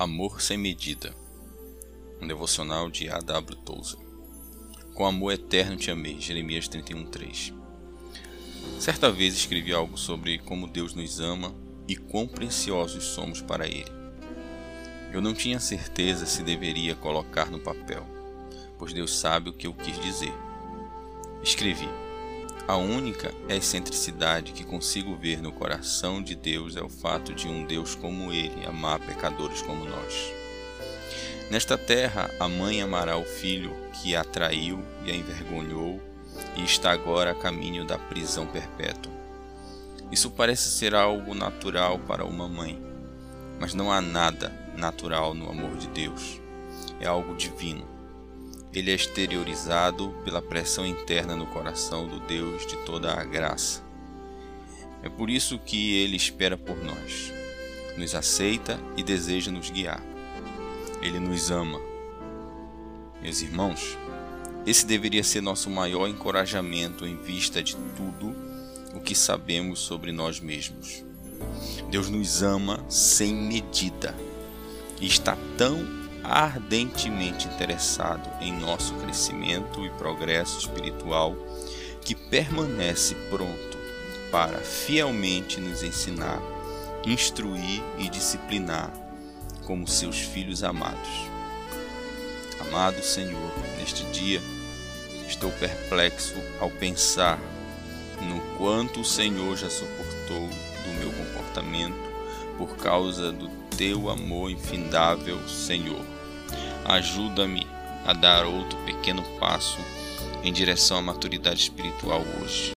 Amor sem medida. Um devocional de A.W. Tozer. Com amor eterno te amei. Jeremias 31:3. Certa vez escrevi algo sobre como Deus nos ama e quão preciosos somos para ele. Eu não tinha certeza se deveria colocar no papel, pois Deus sabe o que eu quis dizer. Escrevi: a única excentricidade que consigo ver no coração de Deus é o fato de um Deus como Ele amar pecadores como nós. Nesta terra, a mãe amará o filho que a traiu e a envergonhou e está agora a caminho da prisão perpétua. Isso parece ser algo natural para uma mãe, mas não há nada natural no amor de Deus. É algo divino ele é exteriorizado pela pressão interna no coração do Deus de toda a graça. É por isso que ele espera por nós, nos aceita e deseja nos guiar. Ele nos ama. Meus irmãos, esse deveria ser nosso maior encorajamento em vista de tudo o que sabemos sobre nós mesmos. Deus nos ama sem medida e está tão ardentemente interessado em nosso crescimento e progresso espiritual, que permanece pronto para fielmente nos ensinar, instruir e disciplinar como seus filhos amados. Amado Senhor, neste dia estou perplexo ao pensar no quanto o Senhor já suportou do meu comportamento por causa do teu amor infindável, Senhor. Ajuda-me a dar outro pequeno passo em direção à maturidade espiritual hoje.